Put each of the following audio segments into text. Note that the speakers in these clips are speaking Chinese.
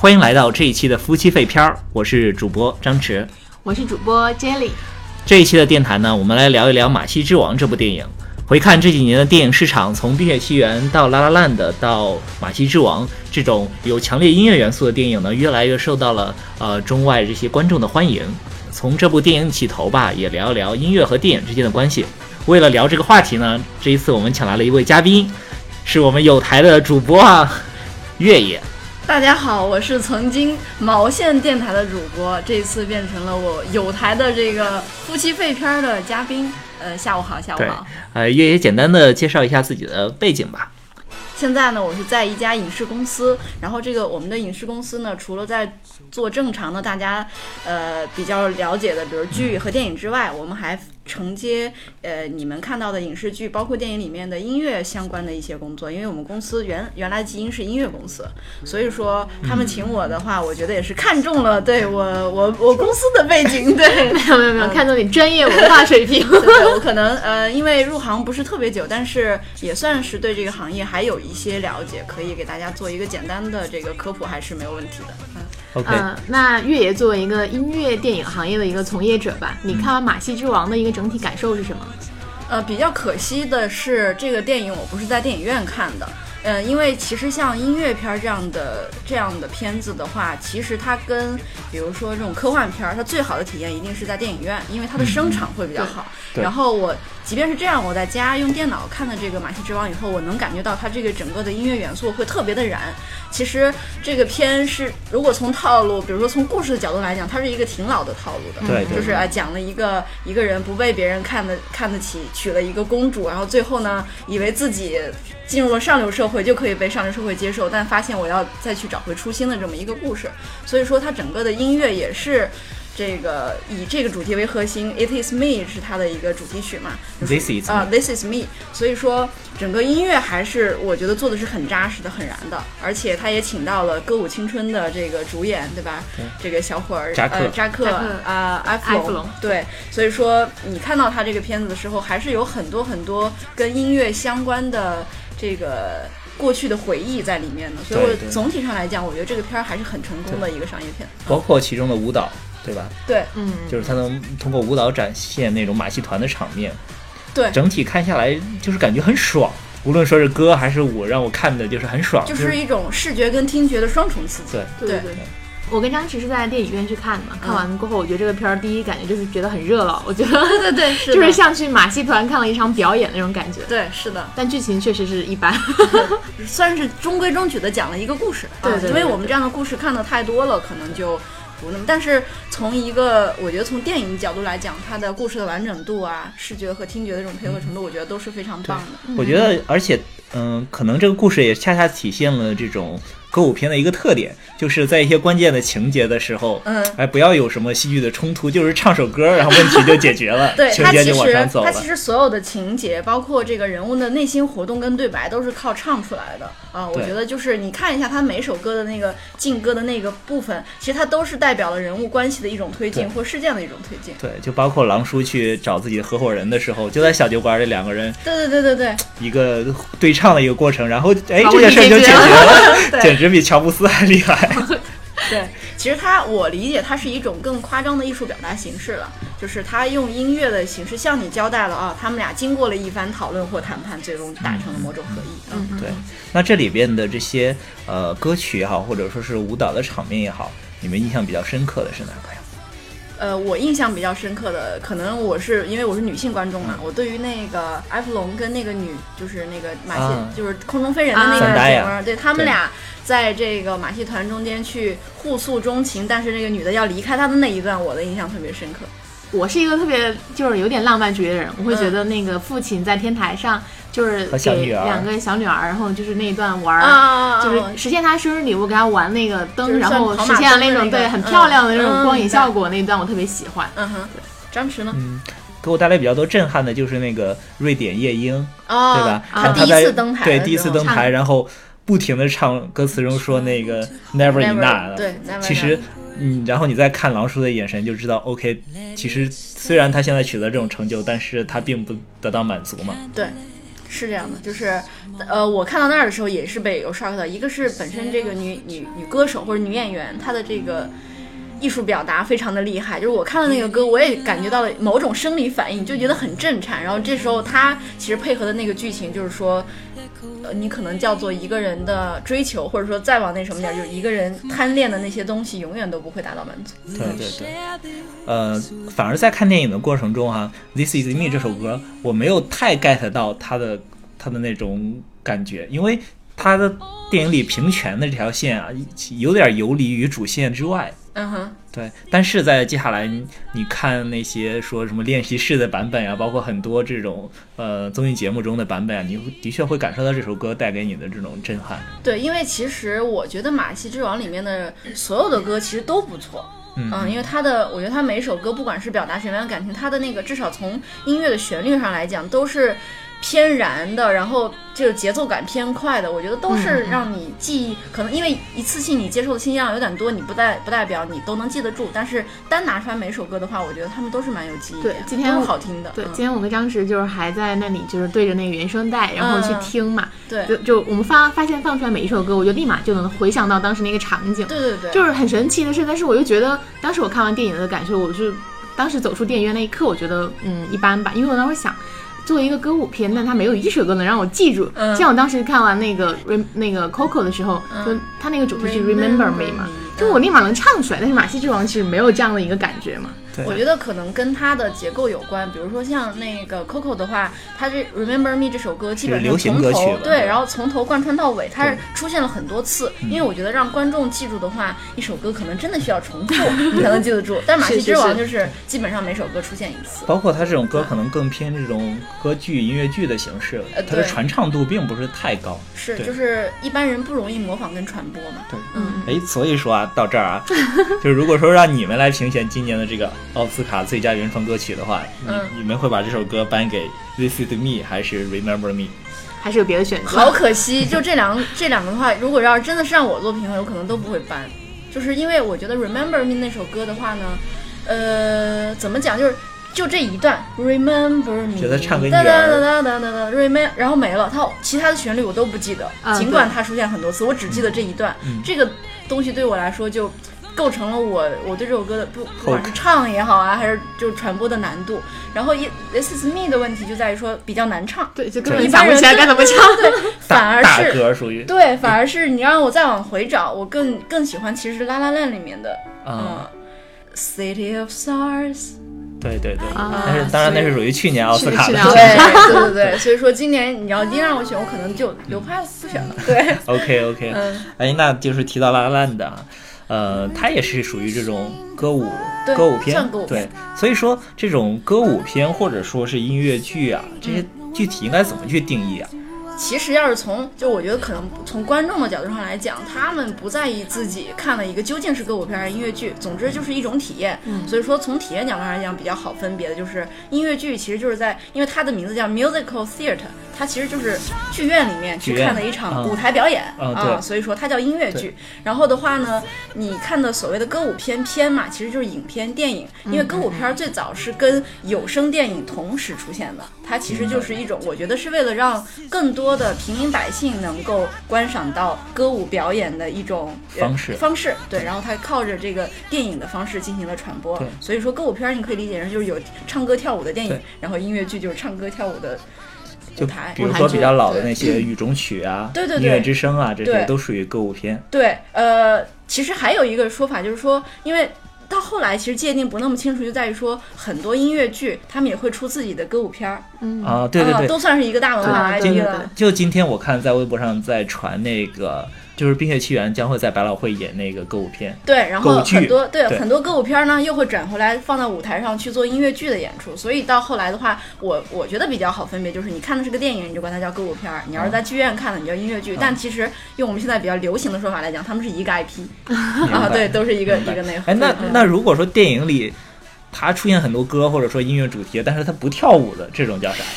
欢迎来到这一期的夫妻废片儿，我是主播张弛，我是主播 Jelly。这一期的电台呢，我们来聊一聊《马戏之王》这部电影。回看这几年的电影市场，从《冰雪奇缘》到《拉拉烂的》到《马戏之王》这种有强烈音乐元素的电影呢，越来越受到了呃中外这些观众的欢迎。从这部电影起头吧，也聊一聊音乐和电影之间的关系。为了聊这个话题呢，这一次我们请来了一位嘉宾，是我们有台的主播啊，月野。大家好，我是曾经毛线电台的主播，这次变成了我有台的这个夫妻废片的嘉宾。呃，下午好，下午好。呃，月野简单的介绍一下自己的背景吧。现在呢，我是在一家影视公司，然后这个我们的影视公司呢，除了在做正常的大家呃比较了解的，比如剧和电影之外，我们还承接呃你们看到的影视剧，包括电影里面的音乐相关的一些工作。因为我们公司原原来基因是音乐公司，所以说他们请我的话，我觉得也是看中了对我我我公司的背景，对，没有没有没有看中你专业文化水平。我可能呃因为入行不是特别久，但是也算是对这个行业还有。一些了解可以给大家做一个简单的这个科普，还是没有问题的。嗯。那月爷作为一个音乐电影行业的一个从业者吧，你看完《马戏之王》的一个整体感受是什么？呃，比较可惜的是，这个电影我不是在电影院看的。嗯，因为其实像音乐片这样的这样的片子的话，其实它跟比如说这种科幻片，它最好的体验一定是在电影院，因为它的声场会比较好。然后我即便是这样，我在家用电脑看的这个《马戏之王》以后，我能感觉到它这个整个的音乐元素会特别的燃。其实这个片是如果从套路，比如说从故事的角度来讲，它是一个挺老的套路的。对，就是啊，讲了一个一个人不被别人看得看得起，娶了一个公主，然后最后呢，以为自己进入了上流社会就可以被上流社会接受，但发现我要再去找回初心的这么一个故事。所以说，它整个的音乐也是。这个以这个主题为核心，It is me 是它的一个主题曲嘛？This is 啊，This is me。所以说，整个音乐还是我觉得做的是很扎实的、很燃的，而且他也请到了《歌舞青春》的这个主演，对吧？这个小伙儿扎克，扎克啊，埃弗隆。对，所以说你看到他这个片子的时候，还是有很多很多跟音乐相关的这个过去的回忆在里面的。所以我总体上来讲，我觉得这个片儿还是很成功的一个商业片，包括其中的舞蹈。对吧？对，嗯，就是他能通过舞蹈展现那种马戏团的场面，对，整体看下来就是感觉很爽，无论说是歌还是舞，让我看的就是很爽，就是一种视觉跟听觉的双重刺激。对，对，对。我跟张弛是在电影院去看的嘛，看完过后，我觉得这个片儿第一感觉就是觉得很热闹，我觉得对对对，就是像去马戏团看了一场表演那种感觉。对，是的，但剧情确实是一般，算是中规中矩的讲了一个故事。对对，因为我们这样的故事看的太多了，可能就。不那么，但是从一个我觉得从电影角度来讲，它的故事的完整度啊，视觉和听觉的这种配合程度，我觉得都是非常棒的。我觉得，而且，嗯，可能这个故事也恰恰体现了这种。歌舞片的一个特点，就是在一些关键的情节的时候，嗯，哎，不要有什么戏剧的冲突，就是唱首歌，然后问题就解决了，对，情节就往上走了。它其实所有的情节，包括这个人物的内心活动跟对白，都是靠唱出来的啊。我觉得就是你看一下他每首歌的那个劲歌的那个部分，其实它都是代表了人物关系的一种推进或事件的一种推进。对，就包括狼叔去找自己的合伙人的时候，就在小酒馆里两个人，对对对对对，一个对唱的一个过程，然后哎，这件事就解决了，简直比乔布斯还。厉害，对，其实他我理解他是一种更夸张的艺术表达形式了，就是他用音乐的形式向你交代了啊，他们俩经过了一番讨论或谈判，最终达成了某种合意。嗯，对。那这里边的这些呃歌曲也好，或者说是舞蹈的场面也好，你们印象比较深刻的是哪个呀？呃，我印象比较深刻的，可能我是因为我是女性观众嘛，我对于那个埃弗隆跟那个女，就是那个马戏，就是空中飞人的那个姐们儿，对他们俩在这个马戏团中间去互诉衷情，但是那个女的要离开他的那一段，我的印象特别深刻。我是一个特别就是有点浪漫主义的人，我会觉得那个父亲在天台上。就是给两个小女儿，然后就是那一段玩儿，就是实现他生日礼物，给他玩那个灯，然后实现了那种对很漂亮的那种光影效果那一段，我特别喜欢。嗯哼，张弛呢？嗯，给我带来比较多震撼的就是那个瑞典夜莺，对吧？他第一次登台，对第一次登台，然后不停的唱歌词中说那个 never enough，对，其实嗯，然后你再看狼叔的眼神就知道，OK，其实虽然他现在取得这种成就，但是他并不得到满足嘛。对。是这样的，就是呃，我看到那儿的时候也是被有 shock 到，一个是本身这个女女女歌手或者女演员她的这个。艺术表达非常的厉害，就是我看了那个歌，我也感觉到了某种生理反应，就觉得很震颤。然后这时候她其实配合的那个剧情，就是说，呃，你可能叫做一个人的追求，或者说再往那什么点，就是一个人贪恋的那些东西，永远都不会达到满足。对对对，呃，反而在看电影的过程中哈，《This Is Me》这首歌，我没有太 get 到他的他的那种感觉，因为他的电影里平权的这条线啊，有点游离于主线之外。嗯哼，对，但是在接下来你看那些说什么练习室的版本呀，包括很多这种呃综艺节目中的版本啊，你的确会感受到这首歌带给你的这种震撼。对，因为其实我觉得《马戏之王》里面的所有的歌其实都不错，嗯，因为它的，我觉得它每一首歌不管是表达什么样的感情，它的那个至少从音乐的旋律上来讲都是。偏燃的，然后就是节奏感偏快的，我觉得都是让你记忆。可能因为一次性你接受的信息量有点多，你不代不代表你都能记得住。但是单拿出来每首歌的话，我觉得他们都是蛮有记忆对，今天好听的。对，今天我跟张弛就是还在那里，就是对着那个原声带，然后去听嘛。对，就就我们发发现放出来每一首歌，我就立马就能回想到当时那个场景。对对对，就是很神奇的是，但是我又觉得当时我看完电影的感受，我是当时走出电影院那一刻，我觉得嗯一般吧，因为我当时想。作为一个歌舞片，但它没有一首歌能让我记住。像我当时看完那个那个 Coco 的时候，就它那个主题曲 Remember Me 嘛，就我立马能唱出来。但是马戏之王其实没有这样的一个感觉嘛。我觉得可能跟它的结构有关，比如说像那个 Coco 的话，它这 Remember Me 这首歌基本上从头对，然后从头贯穿到尾，它是出现了很多次。因为我觉得让观众记住的话，一首歌可能真的需要重复 你才能记得住。但马戏之王就是基本上每首歌出现一次。包括它这种歌可能更偏这种歌剧、音乐剧的形式，它的传唱度并不是太高。是，就是一般人不容易模仿跟传播嘛。对，嗯。哎，所以说啊，到这儿啊，就是如果说让你们来评选今年的这个。奥斯卡最佳原创歌曲的话，你你们会把这首歌颁给《This Is Me》还是《Remember Me》？还是有别的选择？好可惜，就这两这两个的话，如果要是真的是让我做评委，我可能都不会颁，就是因为我觉得《Remember Me》那首歌的话呢，呃，怎么讲，就是就这一段《Remember Me》，觉得唱给你哒哒哒哒哒哒哒，Remember，然后没了，它其他的旋律我都不记得，尽管它出现很多次，我只记得这一段，这个东西对我来说就。构成了我我对这首歌的不不管是唱也好啊，还是就传播的难度。然后一 This is me 的问题就在于说比较难唱，对，就根本想不起来该怎么唱。对，反而是歌属于对，反而是你让我再往回找，我更更喜欢其实是《La La Land》里面的嗯，City of Stars。对对对，但是当然那是属于去年奥斯卡的。对对对，所以说今年你要硬让我选，我可能就流派不选了。对，OK OK，哎，那就是提到《La La Land》啊。呃，它也是属于这种歌舞歌舞片，对，所以说这种歌舞片或者说是音乐剧啊，这些具体应该怎么去定义啊？其实要是从就我觉得可能从观众的角度上来讲，他们不在意自己看了一个究竟是歌舞片还是音乐剧，总之就是一种体验。所以说从体验角度上来讲，比较好分别的就是音乐剧其实就是在，因为它的名字叫 musical theater。它其实就是剧院里面去看的一场舞台表演啊，所以说它叫音乐剧。然后的话呢，你看的所谓的歌舞片片嘛，其实就是影片电影。因为歌舞片最早是跟有声电影同时出现的，它其实就是一种，我觉得是为了让更多的平民百姓能够观赏到歌舞表演的一种方式方式。对，然后它靠着这个电影的方式进行了传播。所以说歌舞片你可以理解成就是有唱歌跳舞的电影，然后音乐剧就是唱歌跳舞的。就比如说比较老的那些《雨中曲》啊，对对对，音乐之声啊，这些都属于歌舞片。对，呃，其实还有一个说法就是说，因为到后来其实界定不那么清楚，就在于说很多音乐剧他们也会出自己的歌舞片儿。嗯啊，对对对，都算是一个大文化 IP 了。就今天我看在微博上在传那个。就是《冰雪奇缘》将会在百老汇演那个歌舞片，对，然后很多对很多歌舞片呢，又会转回来放到舞台上去做音乐剧的演出。所以到后来的话，我我觉得比较好分别，就是你看的是个电影，你就管它叫歌舞片；你要是在剧院看的，你叫音乐剧。但其实用我们现在比较流行的说法来讲，他们是一个 IP 啊，对，都是一个一个内核。哎，那那如果说电影里它出现很多歌或者说音乐主题，但是它不跳舞的这种叫啥呀？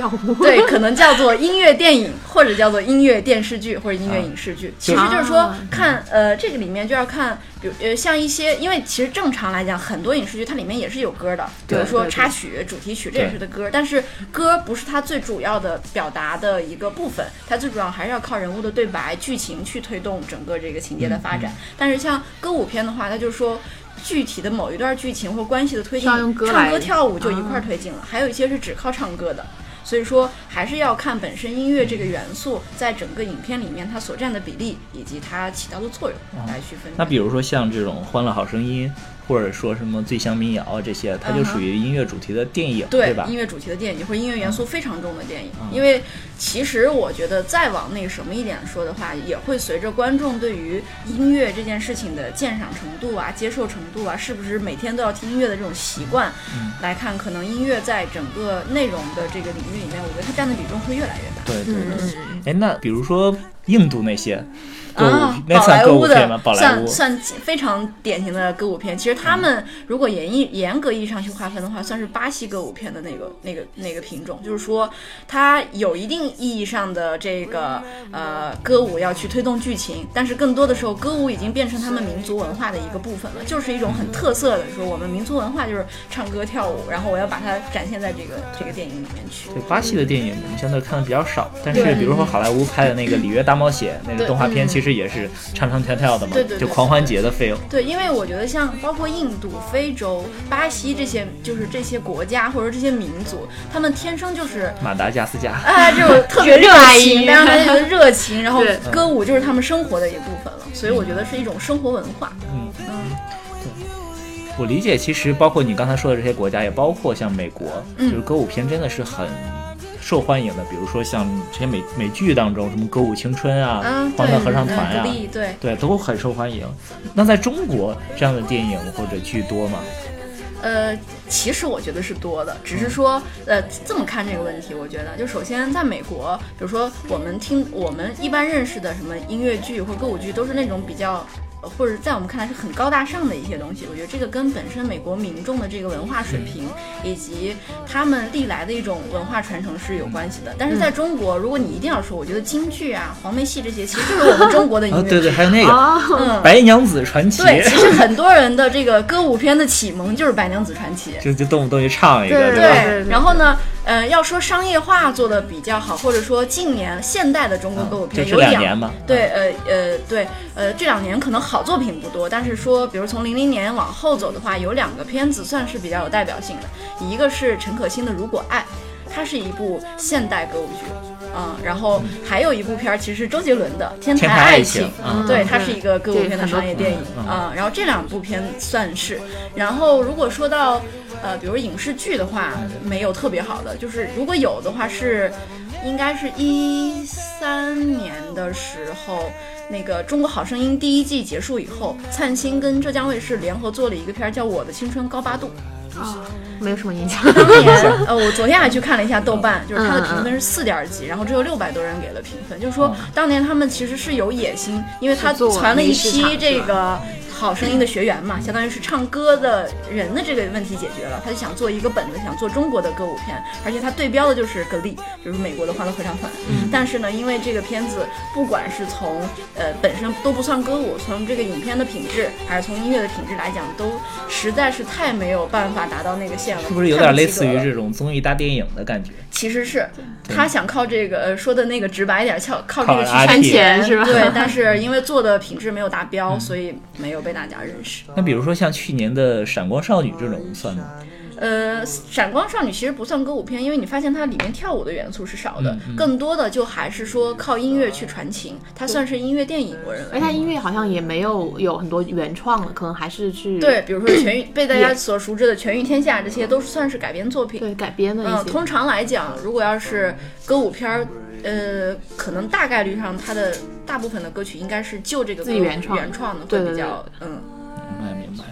跳舞，对，可能叫做音乐电影，或者叫做音乐电视剧，或者音乐影视剧。其实就是说，看呃，这个里面就要看，比如呃，像一些，因为其实正常来讲，很多影视剧它里面也是有歌的，比如说插曲、主题曲，这也是的歌。但是歌不是它最主要的表达的一个部分，它最主要还是要靠人物的对白、剧情去推动整个这个情节的发展。但是像歌舞片的话，它就是说。具体的某一段剧情或关系的推进，唱歌跳舞就一块儿推进了。还有一些是只靠唱歌的，所以说还是要看本身音乐这个元素在整个影片里面它所占的比例以及它起到的作用来区分。那比如说像这种《欢乐好声音》。或者说什么醉乡民谣这些，它就属于音乐主题的电影，对吧？音乐主题的电影或者音乐元素非常重的电影。因为其实我觉得再往那个什么一点说的话，也会随着观众对于音乐这件事情的鉴赏程度啊、接受程度啊，是不是每天都要听音乐的这种习惯来看，可能音乐在整个内容的这个领域里面，我觉得它占的比重会越来越大。对对对。哎，那比如说印度那些。啊，宝莱坞的算算非常典型的歌舞片。其实他们如果严严严格意义上去划分的话，算是巴西歌舞片的那个那个那个品种。就是说，它有一定意义上的这个呃歌舞要去推动剧情，但是更多的时候，歌舞已经变成他们民族文化的一个部分了，就是一种很特色的说我们民族文化就是唱歌跳舞，然后我要把它展现在这个这个电影里面去。对巴西的电影，我们相对看的比较少，但是比如说好莱坞拍的那个《里约大冒险》那个动画片，其实。也是唱唱跳跳的嘛，对对，就狂欢节的 feel。对，因为我觉得像包括印度、非洲、巴西这些，就是这些国家或者这些民族，他们天生就是马达加斯加，啊，这种特别热情，让他觉得 热情，然后歌舞就是他们生活的一部分了。所以我觉得是一种生活文化。嗯嗯，对，我理解，其实包括你刚才说的这些国家，也包括像美国，就是歌舞片真的是很。受欢迎的，比如说像这些美美剧当中，什么《歌舞青春》啊，《欢乐合唱团》啊，对对，都很受欢迎。那在中国这样的电影或者剧多吗？呃，其实我觉得是多的，只是说，呃，这么看这个问题，我觉得就首先在美国，比如说我们听我们一般认识的什么音乐剧或歌舞剧，都是那种比较。或者在我们看来是很高大上的一些东西，我觉得这个跟本身美国民众的这个文化水平以及他们历来的一种文化传承是有关系的。但是在中国，如果你一定要说，我觉得京剧啊、黄梅戏这些，其实就是我们中国的音乐。对对，还有那个《白娘子传奇》。对，其实很多人的这个歌舞片的启蒙就是《白娘子传奇》，就就动不动就唱一个，对对。然后呢，呃，要说商业化做的比较好，或者说近年现代的中国歌舞片有两年嘛？对，呃呃，对，呃，这两年可能好作品不多。但是说，比如从零零年往后走的话，有两个片子算是比较有代表性的，一个是陈可辛的《如果爱》，它是一部现代歌舞剧，嗯，然后还有一部片儿，其实是周杰伦的《天台爱情》，对，它是一个歌舞片的商业电影，嗯，然后这两部片算是，然后如果说到呃，比如影视剧的话，没有特别好的，就是如果有的话是，应该是一三年的时候。那个《中国好声音》第一季结束以后，灿星跟浙江卫视联合做了一个片儿，叫《我的青春高八度》啊，没有什么影响。当年，呃，我昨天还去看了一下豆瓣，就是它的评分是四点几，然后只有六百多人给了评分，就是说当年他们其实是有野心，因为他传了一批这个。好声音的学员嘛，相当于是唱歌的人的这个问题解决了，他就想做一个本子，想做中国的歌舞片，而且他对标的就是格力，就是美国的欢乐合唱团。嗯，但是呢，因为这个片子不管是从呃本身都不算歌舞，从这个影片的品质，还是从音乐的品质来讲，都实在是太没有办法达到那个线了。是不是有点类似于这种综艺大电影的感觉？其实是他想靠这个说的那个直白一点，靠靠这个去圈钱是吧？对，但是因为做的品质没有达标，所以没有被大家认识。那比如说像去年的《闪光少女》这种算吗？呃，闪光少女其实不算歌舞片，因为你发现它里面跳舞的元素是少的，更多的就还是说靠音乐去传情，它算是音乐电影，我认为。而它音乐好像也没有有很多原创的，可能还是去对，比如说全域 被大家所熟知的《全域天下》这些都算是改编作品，对改编的。嗯，通常来讲，如果要是歌舞片儿，呃，可能大概率上它的大部分的歌曲应该是就这个自己原创原创的会比较嗯。明白明白。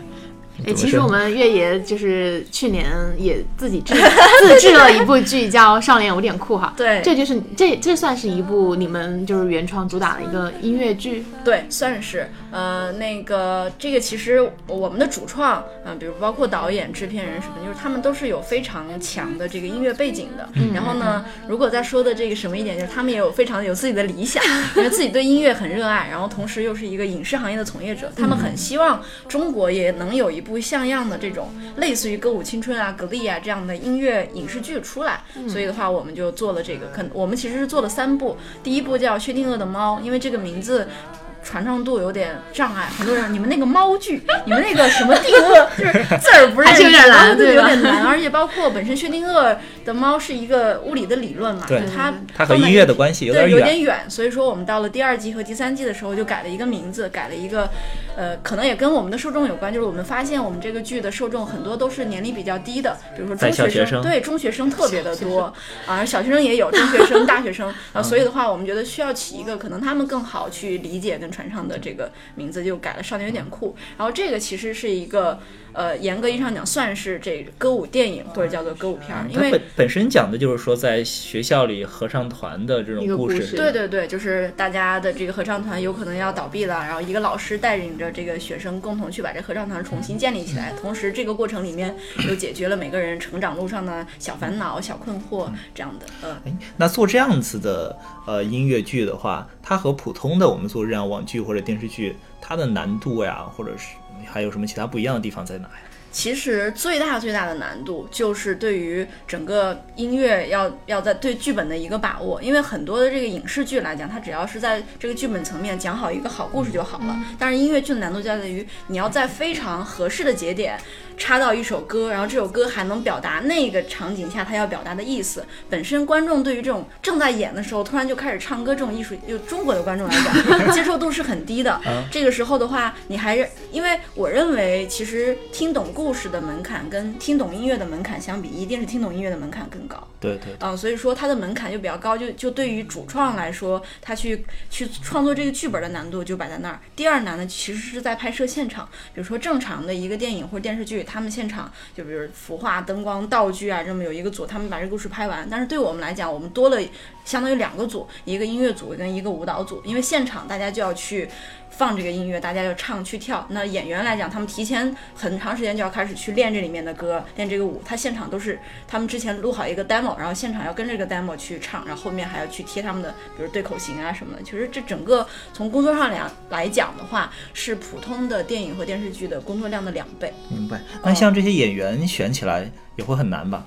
哎，其实我们月爷就是去年也自己制自制了一部剧，叫《少年有点酷》哈。对，这就是这这算是一部你们就是原创主打的一个音乐剧。对，算是。呃，那个这个其实我们的主创，嗯，比如包括导演、制片人什么，就是他们都是有非常强的这个音乐背景的。然后呢，如果再说的这个什么一点，就是他们也有非常有自己的理想，因为自己对音乐很热爱，然后同时又是一个影视行业的从业者，他们很希望中国也能有一部像样的这种类似于《歌舞青春》啊、《格力》啊这样的音乐影视剧出来。所以的话，我们就做了这个，可我们其实是做了三部，第一部叫《薛定谔的猫》，因为这个名字。传唱度有点障碍，很多人，你们那个猫剧，你们那个什么定谔，就是字儿不认识，有点难，对，有点难。而且包括本身薛定谔的猫是一个物理的理论嘛，对，它它和音乐的关系有点远，有点远。所以说我们到了第二季和第三季的时候，就改了一个名字，改了一个，呃，可能也跟我们的受众有关，就是我们发现我们这个剧的受众很多都是年龄比较低的，比如说中学生，对，中学生特别的多啊，小学生也有，中学生、大学生啊，所以的话，我们觉得需要起一个可能他们更好去理解跟传唱的这个。名字就改了，少年有点酷。然后这个其实是一个，呃，严格意义上讲算是这歌舞电影或者叫做歌舞片儿，因为本本身讲的就是说在学校里合唱团的这种故事。对对对，就是大家的这个合唱团有可能要倒闭了，然后一个老师带领着这个学生共同去把这合唱团重新建立起来，同时这个过程里面又解决了每个人成长路上的小烦恼、小困惑这样的。嗯，那做这样子的呃音乐剧的话，它和普通的我们做这样网剧或者电视剧。它的难度呀，或者是还有什么其他不一样的地方在哪呀？其实最大最大的难度就是对于整个音乐要要在对剧本的一个把握，因为很多的这个影视剧来讲，它只要是在这个剧本层面讲好一个好故事就好了。但是音乐剧的难度就在于你要在非常合适的节点。插到一首歌，然后这首歌还能表达那个场景下他要表达的意思。本身观众对于这种正在演的时候突然就开始唱歌这种艺术，就中国的观众来讲，接受度是很低的。这个时候的话，你还是因为我认为，其实听懂故事的门槛跟听懂音乐的门槛相比，一定是听懂音乐的门槛更高。对对。嗯，所以说它的门槛就比较高，就就对于主创来说，他去去创作这个剧本的难度就摆在那儿。第二难呢其实是在拍摄现场，比如说正常的一个电影或者电视剧。他们现场就比如服化、灯光、道具啊，这么有一个组，他们把这个故事拍完。但是对我们来讲，我们多了相当于两个组，一个音乐组跟一个舞蹈组，因为现场大家就要去。放这个音乐，大家就唱去跳。那演员来讲，他们提前很长时间就要开始去练这里面的歌，练这个舞。他现场都是他们之前录好一个 demo，然后现场要跟这个 demo 去唱，然后后面还要去贴他们的，比如对口型啊什么的。其实这整个从工作上来来讲的话，是普通的电影和电视剧的工作量的两倍。明白。那像这些演员选起来也会很难吧？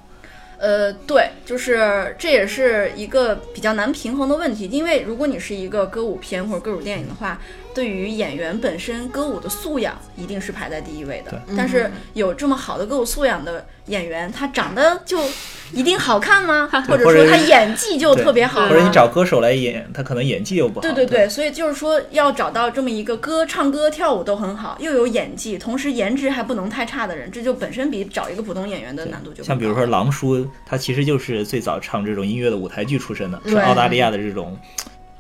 呃，对，就是这也是一个比较难平衡的问题，因为如果你是一个歌舞片或者歌舞电影的话。对于演员本身歌舞的素养一定是排在第一位的，但是有这么好的歌舞素养的演员，他长得就一定好看吗？或者说他演技就特别好？或者你找歌手来演，他可能演技又不好。对对对，所以就是说要找到这么一个歌、唱歌、跳舞都很好，又有演技，同时颜值还不能太差的人，这就本身比找一个普通演员的难度就像比如说狼叔，他其实就是最早唱这种音乐的舞台剧出身的，是澳大利亚的这种。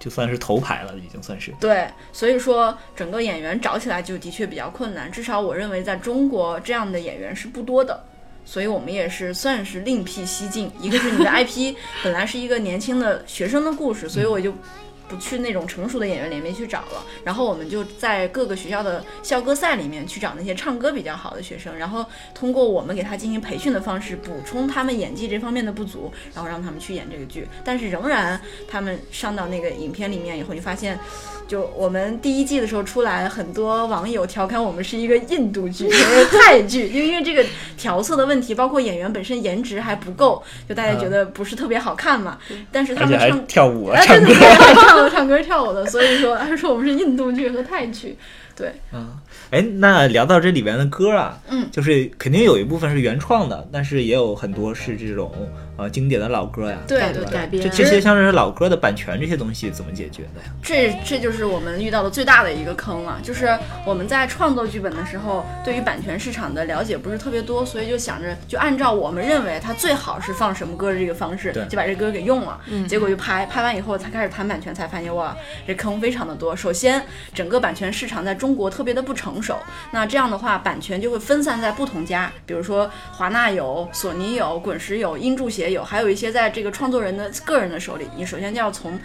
就算是头牌了，已经算是对，所以说整个演员找起来就的确比较困难，至少我认为在中国这样的演员是不多的，所以我们也是算是另辟蹊径。一个是你的 IP 本来是一个年轻的学生的故事，所以我就。不去那种成熟的演员里面去找了，然后我们就在各个学校的校歌赛里面去找那些唱歌比较好的学生，然后通过我们给他进行培训的方式，补充他们演技这方面的不足，然后让他们去演这个剧。但是仍然，他们上到那个影片里面以后，你发现。就我们第一季的时候出来，很多网友调侃我们是一个印度剧、泰剧，因为这个调色的问题，包括演员本身颜值还不够，就大家觉得不是特别好看嘛。但是他们唱跳舞啊，唱歌唱唱歌跳舞的，所以说他说我们是印度剧和泰剧。对，嗯，哎，那聊到这里边的歌啊，嗯，就是肯定有一部分是原创的，但是也有很多是这种呃经典的老歌呀，对对改编，这这些像是老歌的版权这些东西怎么解决的呀？这这就是我们遇到的最大的一个坑了，就是我们在创作剧本的时候，对于版权市场的了解不是特别多，所以就想着就按照我们认为它最好是放什么歌的这个方式，就把这歌给用了，结果就拍拍完以后才开始谈版权，才发现哇，这坑非常的多。首先，整个版权市场在中国特别的不成熟，那这样的话，版权就会分散在不同家，比如说华纳有、索尼有、滚石有、音著协也有，还有一些在这个创作人的个人的手里。你首先就要从。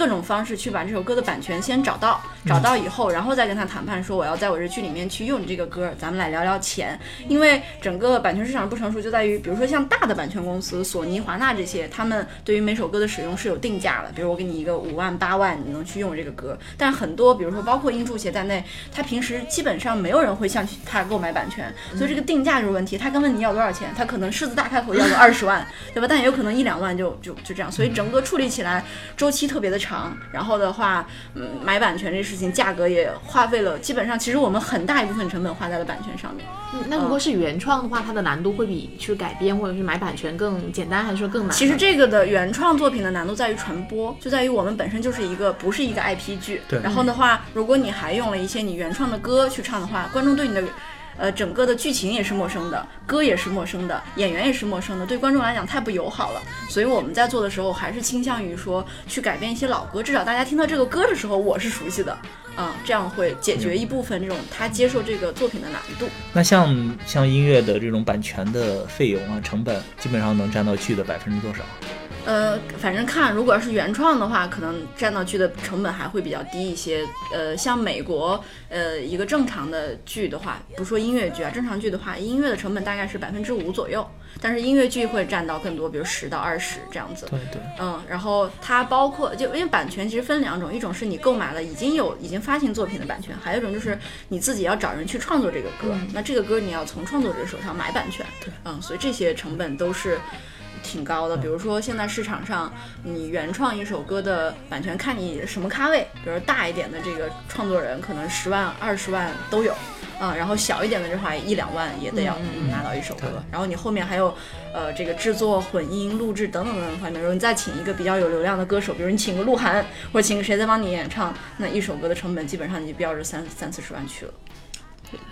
各种方式去把这首歌的版权先找到，找到以后，然后再跟他谈判，说我要在我这剧里面去用你这个歌，咱们来聊聊钱。因为整个版权市场不成熟，就在于，比如说像大的版权公司，索尼、华纳这些，他们对于每首歌的使用是有定价的。比如我给你一个五万、八万，你能去用这个歌。但很多，比如说包括音著协在内，他平时基本上没有人会向他购买版权，所以这个定价就是问题。他跟问你要多少钱，他可能狮子大开口要个二十万，对吧？但也有可能一两万就就就这样。所以整个处理起来周期特别的长。长，然后的话，嗯，买版权这事情，价格也花费了，基本上其实我们很大一部分成本花在了版权上面。嗯，那如果是原创的话，它的难度会比去改编或者是买版权更简单，还是说更难？其实这个的原创作品的难度在于传播，就在于我们本身就是一个不是一个 IP 剧。对。然后的话，如果你还用了一些你原创的歌去唱的话，观众对你的。呃，整个的剧情也是陌生的，歌也是陌生的，演员也是陌生的，对观众来讲太不友好了。所以我们在做的时候，还是倾向于说去改编一些老歌，至少大家听到这个歌的时候，我是熟悉的，啊，这样会解决一部分这种他接受这个作品的难度。那像像音乐的这种版权的费用啊，成本基本上能占到剧的百分之多少？呃，反正看，如果是原创的话，可能占到剧的成本还会比较低一些。呃，像美国，呃，一个正常的剧的话，不说音乐剧啊，正常剧的话，音乐的成本大概是百分之五左右，但是音乐剧会占到更多，比如十到二十这样子。对对。嗯，然后它包括，就因为版权其实分两种，一种是你购买了已经有已经发行作品的版权，还有一种就是你自己要找人去创作这个歌，那这个歌你要从创作者手上买版权。对。嗯，所以这些成本都是。挺高的，比如说现在市场上，你原创一首歌的版权，看你什么咖位，比如大一点的这个创作人，可能十万、二十万都有，啊，然后小一点的这话一两万也得要拿到一首歌，然后你后面还有，呃，这个制作、混音、录制等等等等方面，如果你再请一个比较有流量的歌手，比如你请个鹿晗，或者请个谁再帮你演唱，那一首歌的成本基本上你就标着三三四十万去了。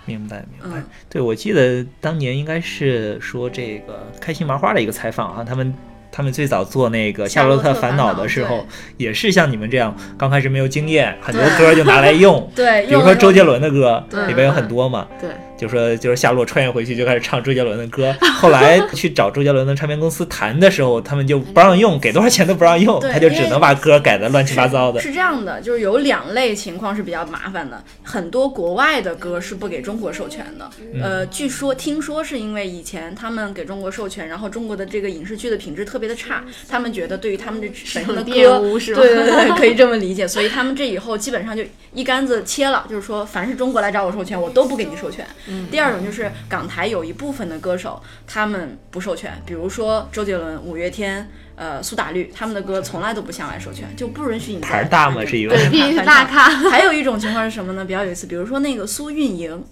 明白明白，对我记得当年应该是说这个开心麻花的一个采访啊，他们。他们最早做那个《夏洛特烦恼》的时候，也是像你们这样，刚开始没有经验，很多歌就拿来用。对，比如说周杰伦的歌，里边有很多嘛。对，就说就是夏洛穿越回去就开始唱周杰伦的歌。后来 去找周杰伦的唱片公司谈的时候，他们就不让用，给多少钱都不让用，他就只能把歌改的乱七八糟的。是这样的，就是有两类情况是比较麻烦的，很多国外的歌是不给中国授权的。呃，据说听说是因为以前他们给中国授权，然后中国的这个影视剧的品质特别的差，他们觉得对于他们这本身的歌，对对对，可以这么理解。所以他们这以后基本上就一竿子切了，就是说，凡是中国来找我授权，我都不给你授权。第二种就是港台有一部分的歌手，他们不授权，比如说周杰伦、五月天、呃苏打绿，他们的歌从来都不向外授权，就不允许你。牌大嘛？是因为对，必须是大咖。还有一种情况是什么呢？比较有意思，比如说那个苏运莹。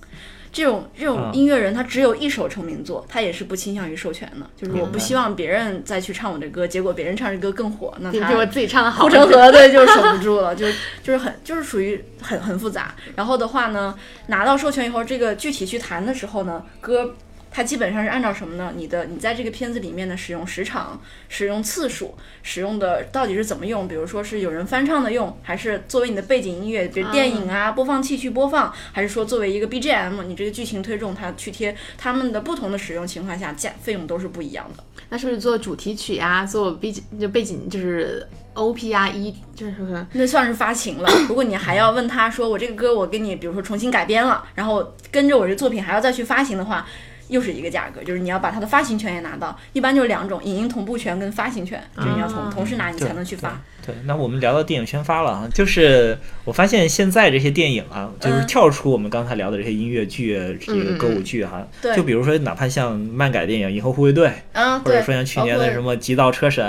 这种这种音乐人，他只有一首成名作，他也是不倾向于授权的。就是我不希望别人再去唱我的歌，结果别人唱这歌更火，那他自己唱的好，护城河 对，就守不住了，就就是很就是属于很很复杂。然后的话呢，拿到授权以后，这个具体去谈的时候呢，歌。它基本上是按照什么呢？你的你在这个片子里面的使用时长、使用次数、使用的到底是怎么用？比如说是有人翻唱的用，还是作为你的背景音乐，比如电影啊播放器去播放，还是说作为一个 BGM，你这个剧情推重它去贴，它们的不同的使用情况下价费用都是不一样的。那是不是做主题曲啊，做 B 就背景就是？O P R 一就是那算是发行了。如果你还要问他说我这个歌我给你比如说重新改编了，然后跟着我这作品还要再去发行的话。又是一个价格，就是你要把它的发行权也拿到，一般就是两种，影音同步权跟发行权，就是你要同同时拿，你才能去发。对，那我们聊到电影宣发了啊，就是我发现现在这些电影啊，就是跳出我们刚才聊的这些音乐剧、这个歌舞剧哈，就比如说哪怕像漫改电影《银河护卫队》，啊，或者说像去年的什么《极道车神》，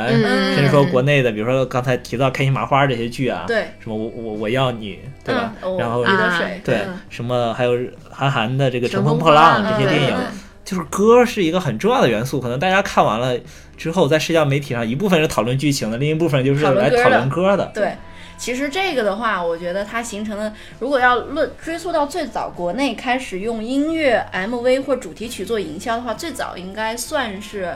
甚至说国内的，比如说刚才提到开心麻花这些剧啊，对，什么我我我要你，对吧？然后对，什么还有韩寒的这个《乘风破浪》这些电影。就是歌是一个很重要的元素，可能大家看完了之后，在社交媒体上，一部分是讨论剧情的，另一部分就是来讨论歌的。对，其实这个的话，我觉得它形成的，如果要论追溯到最早国内开始用音乐 MV 或主题曲做营销的话，最早应该算是。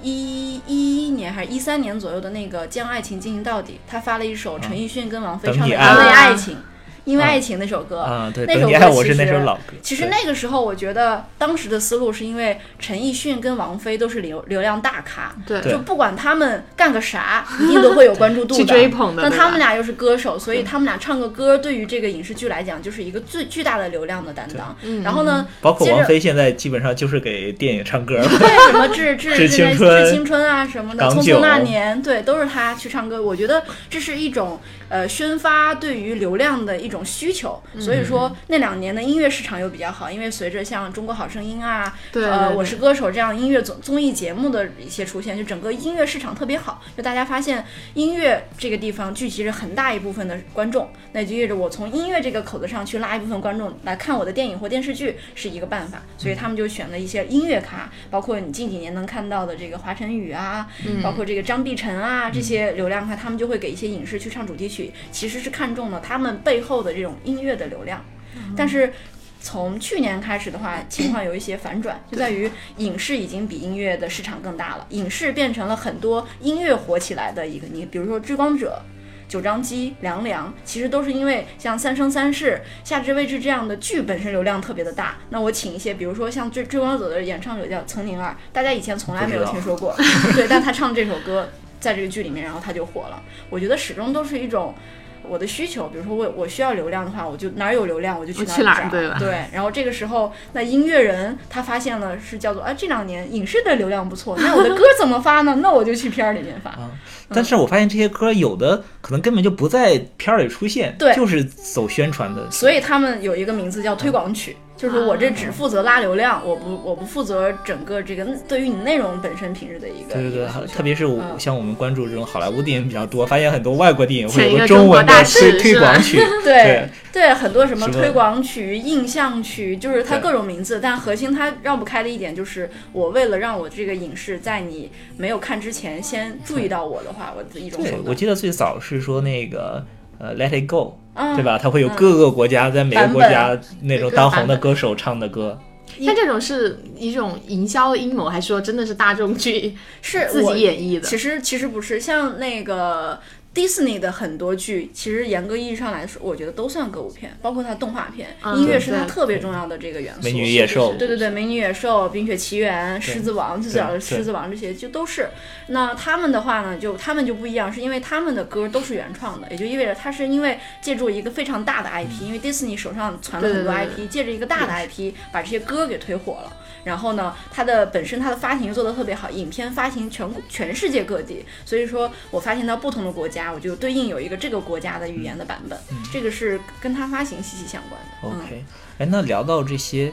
一一一年还是一三年左右的那个《将爱情进行到底》，他发了一首陈奕迅跟王菲唱的《安慰爱情》。因为爱情那首歌，啊，对，那首歌其实其实那个时候，我觉得当时的思路是因为陈奕迅跟王菲都是流流量大咖，对，就不管他们干个啥，一定都会有关注度的。追捧的。那他们俩又是歌手，所以他们俩唱个歌，对于这个影视剧来讲，就是一个最巨大的流量的担当。然后呢，包括王菲现在基本上就是给电影唱歌了，对，什么 致致致青春、致青春啊什么的，匆匆那年，对，都是他去唱歌。我觉得这是一种呃宣发对于流量的一种需求。所以说那两年的音乐市场又比较好，因为随着像《中国好声音》啊，呃，《我是歌手》这样音乐综综艺节目的一些出现，就整个音乐市场特别好。就大家发现音乐这个地方聚集着很大一部分的观众，那就意味着我从音乐这个口子上去拉一部分观众来看我的电影或电视剧是一个办法。所以他们就选了一些音乐咖，包括你近几年能看到的这个华晨宇啊，包括这个张碧晨啊这些流量咖，他们就会给一些影视去唱主题曲，其实是看中了他们背后的这种音乐的。流量，但是从去年开始的话，情况有一些反转，就在于影视已经比音乐的市场更大了，影视变成了很多音乐火起来的一个。你比如说《追光者》、《九张机》、《凉凉》，其实都是因为像《三生三世》、《夏至未至》这样的剧本身流量特别的大。那我请一些，比如说像《追追光者》的演唱者叫岑宁儿，大家以前从来没有听说过，对，但他唱这首歌在这个剧里面，然后他就火了。我觉得始终都是一种。我的需求，比如说我我需要流量的话，我就哪儿有流量我就去哪儿找，对对。然后这个时候，那音乐人他发现了是叫做啊，这两年影视的流量不错，那我的歌怎么发呢？那我就去片儿里面发。但是我发现这些歌有的可能根本就不在片儿里出现，对，就是走宣传的。所以他们有一个名字叫推广曲。就是我这只负责拉流量，我不我不负责整个这个对于你内容本身品质的一个。对对对，特别是像我们关注这种好莱坞电影比较多，发现很多外国电影会有个中文的推推广曲。对对，很多什么推广曲、印象曲，就是它各种名字，但核心它绕不开的一点就是，我为了让我这个影视在你没有看之前先注意到我的话，我的一种手段。我记得最早是说那个呃，Let It Go。对吧？他会有各个国家在每个国家那种当红的歌手唱的歌。像这种是一种营销阴谋，还是说真的是大众剧是自己演绎的？其实其实不是，像那个。迪士尼的很多剧，其实严格意义上来说，我觉得都算歌舞片，包括它动画片，音乐是它特别重要的这个元素。美女野兽，对对对，美女野兽、冰雪奇缘、狮子王，最早的狮子王这些就都是。那他们的话呢，就他们就不一样，是因为他们的歌都是原创的，也就意味着他是因为借助一个非常大的 IP，因为迪士尼手上传了很多 IP，借着一个大的 IP 把这些歌给推火了。然后呢，它的本身它的发行做得特别好，影片发行全全世界各地，所以说我发行到不同的国家，我就对应有一个这个国家的语言的版本，这个是跟它发行息息相关的。OK，哎，那聊到这些，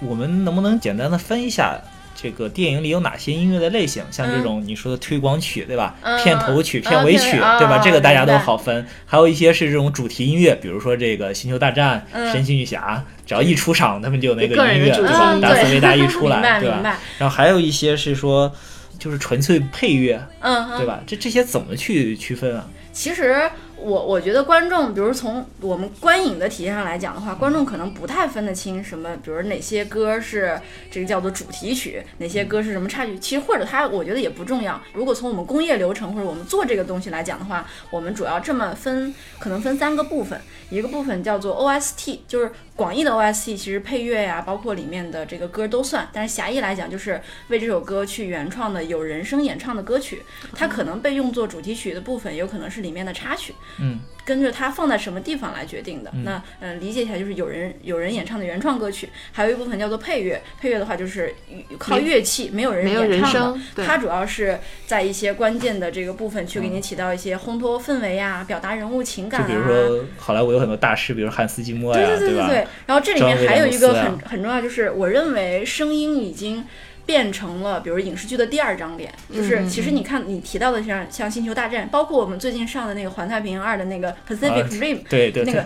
我们能不能简单的分一下？这个电影里有哪些音乐的类型？像这种你说的推广曲，对吧？片头曲、片尾曲，对吧？这个大家都好分。还有一些是这种主题音乐，比如说这个《星球大战》《神奇女侠》，只要一出场，他们就有那个音乐，对吧？达斯维达一出来，对吧？然后还有一些是说，就是纯粹配乐，嗯，对吧？这这些怎么去区分啊？其实。我我觉得观众，比如从我们观影的体验上来讲的话，观众可能不太分得清什么，比如哪些歌是这个叫做主题曲，哪些歌是什么插曲。其实或者它，我觉得也不重要。如果从我们工业流程或者我们做这个东西来讲的话，我们主要这么分，可能分三个部分。一个部分叫做 OST，就是广义的 OST，其实配乐呀，包括里面的这个歌都算。但是狭义来讲，就是为这首歌去原创的有人声演唱的歌曲，它可能被用作主题曲的部分，有可能是里面的插曲。嗯。跟着它放在什么地方来决定的。那嗯，理解起来就是有人有人演唱的原创歌曲，还有一部分叫做配乐。配乐的话就是靠乐器，没有人演唱的。它主要是在一些关键的这个部分去给你起到一些烘托氛围呀，表达人物情感啊。就比如说好莱坞有很多大师，比如汉斯季默呀，对对对对对。然后这里面还有一个很很重要，就是我认为声音已经。变成了，比如影视剧的第二张脸，就是其实你看你提到的像像星球大战，包括我们最近上的那个环太平洋二的那个 Pacific Rim，对对，那个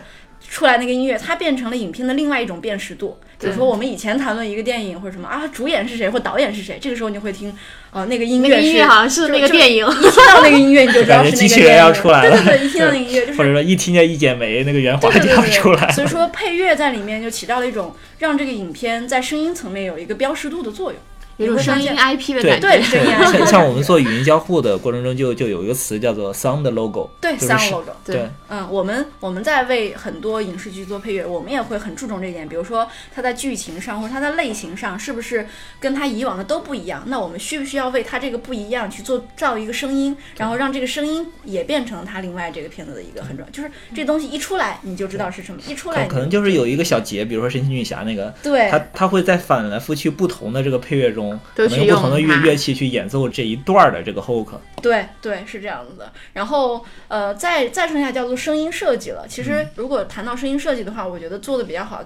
出来那个音乐，它变成了影片的另外一种辨识度。比如说我们以前谈论一个电影或者什么啊，主演是谁或导演是谁，这个时候你会听啊，那个音乐音乐好像是那个电影，一听到那个音乐你就知道是那个机器人要出来了。对对对，一听到那个音乐，或者说一听见一剪梅那个原话就要出来。所以说配乐在里面就起到了一种让这个影片在声音层面有一个标识度的作用。有种声音 IP 的感觉，对，声音 IP。像我们做语音交互的过程中，就就有一个词叫做 sound logo，对，sound logo，对，嗯，我们我们在为很多影视剧做配乐，我们也会很注重这一点。比如说，它在剧情上或者它在类型上，是不是跟它以往的都不一样？那我们需不需要为它这个不一样去做造一个声音，然后让这个声音也变成它另外这个片子的一个很重要，就是这东西一出来你就知道是什么，一出来可能就是有一个小节，比如说神奇女侠那个，对，它它会在反来覆去不同的这个配乐中都去用。同的乐乐器去演奏这一段的这个 hook，对对是这样子的。然后呃，再再剩下叫做声音设计了。其实如果谈到声音设计的话，我觉得做的比较好。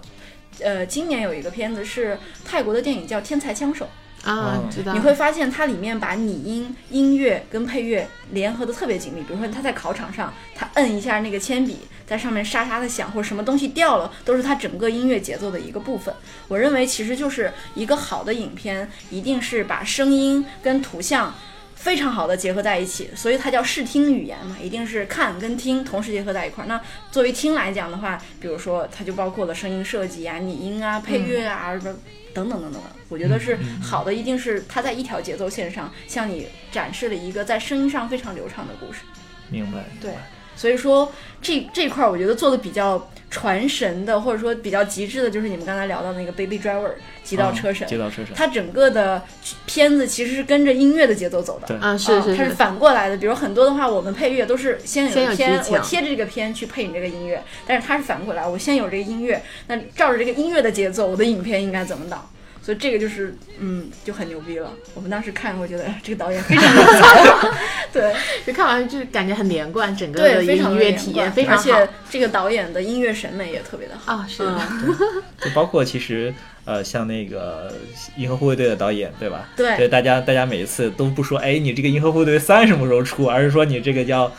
呃，今年有一个片子是泰国的电影叫《天才枪手》啊，知道。你会发现它里面把拟音、音乐跟配乐联合的特别紧密。比如说他在考场上，他摁一下那个铅笔。在上面沙沙的响，或者什么东西掉了，都是它整个音乐节奏的一个部分。我认为，其实就是一个好的影片，一定是把声音跟图像非常好的结合在一起，所以它叫视听语言嘛，一定是看跟听同时结合在一块儿。那作为听来讲的话，比如说它就包括了声音设计啊、拟音啊、配乐啊什么等等等等的。我觉得是好的，一定是它在一条节奏线上向你展示了一个在声音上非常流畅的故事。明白。对。所以说，这这块儿我觉得做的比较传神的，或者说比较极致的，就是你们刚才聊到那个《Baby Driver》极道车神。极道车神。它整个的片子其实是跟着音乐的节奏走的。对啊，是是。它是反过来的，比如很多的话，我们配乐都是先有片，我贴着这个片去配你这个音乐，但是它是反过来，我先有这个音乐，那照着这个音乐的节奏，我的影片应该怎么导？所以这个就是，嗯，就很牛逼了。我们当时看，我觉得这个导演非常的好，对，就看完就感觉很连贯，整个的音乐体验非常好。而且这个导演的音乐审美也特别的好啊，是的。就包括其实呃，像那个《银河护卫队》的导演，对吧？对，大家大家每一次都不说，哎，你这个《银河护卫队三》什么时候出，而是说你这个叫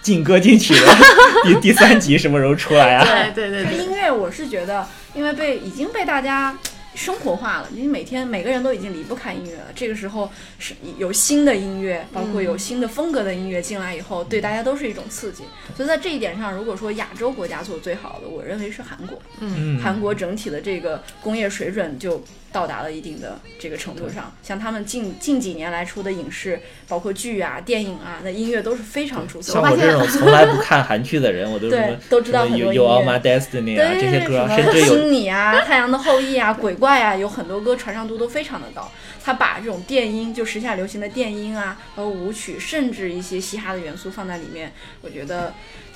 劲歌金曲的第 第三集什么时候出来啊？对对对，音乐我是觉得，因为被已经被大家。生活化了，你每天每个人都已经离不开音乐了。这个时候是有新的音乐，包括有新的风格的音乐进来以后，对大家都是一种刺激。所以在这一点上，如果说亚洲国家做最好的，我认为是韩国。嗯，韩国整体的这个工业水准就。到达了一定的这个程度上，像他们近近几年来出的影视，包括剧啊、电影啊，那音乐都是非常出色。像我这种从来不看韩剧的人，我都对都知道很多音乐。有《All My Destiny》啊，这些歌，甚至有《星你》啊，《太阳的后裔》啊，《鬼怪》啊，有很多歌传唱度都非常的高。他把这种电音，就时下流行的电音啊，和舞曲，甚至一些嘻哈的元素放在里面，我觉得。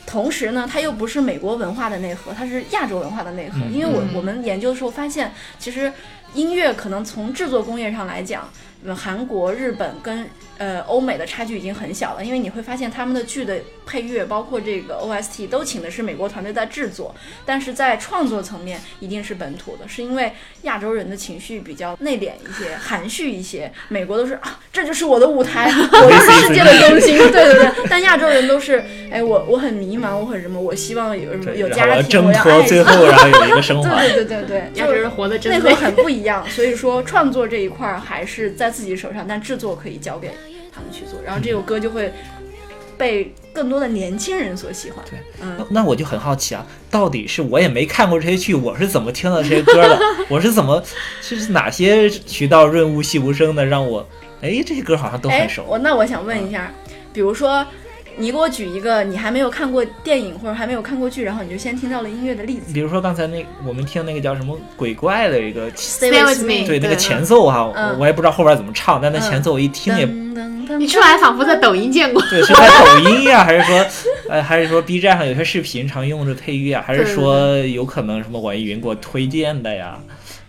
同时呢，它又不是美国文化的内核，它是亚洲文化的内核。因为我我们研究的时候发现，其实音乐可能从制作工业上来讲，韩国、日本跟。呃，欧美的差距已经很小了，因为你会发现他们的剧的配乐，包括这个 OST，都请的是美国团队在制作，但是在创作层面一定是本土的，是因为亚洲人的情绪比较内敛一些，含蓄一些。美国都是啊，这就是我的舞台，我是世界的中心，对对对。但亚洲人都是，哎，我我很迷茫，我很什么，我希望有有家庭，我要爱最后然后有一个生活。对对对对对，亚洲人活的真内核很不一样，所以说创作这一块儿还是在自己手上，但制作可以交给。他们去做，然后这首歌就会被更多的年轻人所喜欢。对，嗯，那我就很好奇啊，到底是我也没看过这些剧，我是怎么听到这些歌的？我是怎么是哪些渠道润物细无声的，让我哎这些歌好像都很熟。我那我想问一下，比如说。你给我举一个你还没有看过电影或者还没有看过剧，然后你就先听到了音乐的例子。比如说刚才那我们听那个叫什么鬼怪的一个，Stay with me，对那个前奏哈，我我也不知道后边怎么唱，但那前奏我一听也，你出来仿佛在抖音见过。对，是在抖音呀，还是说，呃，还是说 B 站上有些视频常用的配乐啊，还是说有可能什么网易云给我推荐的呀？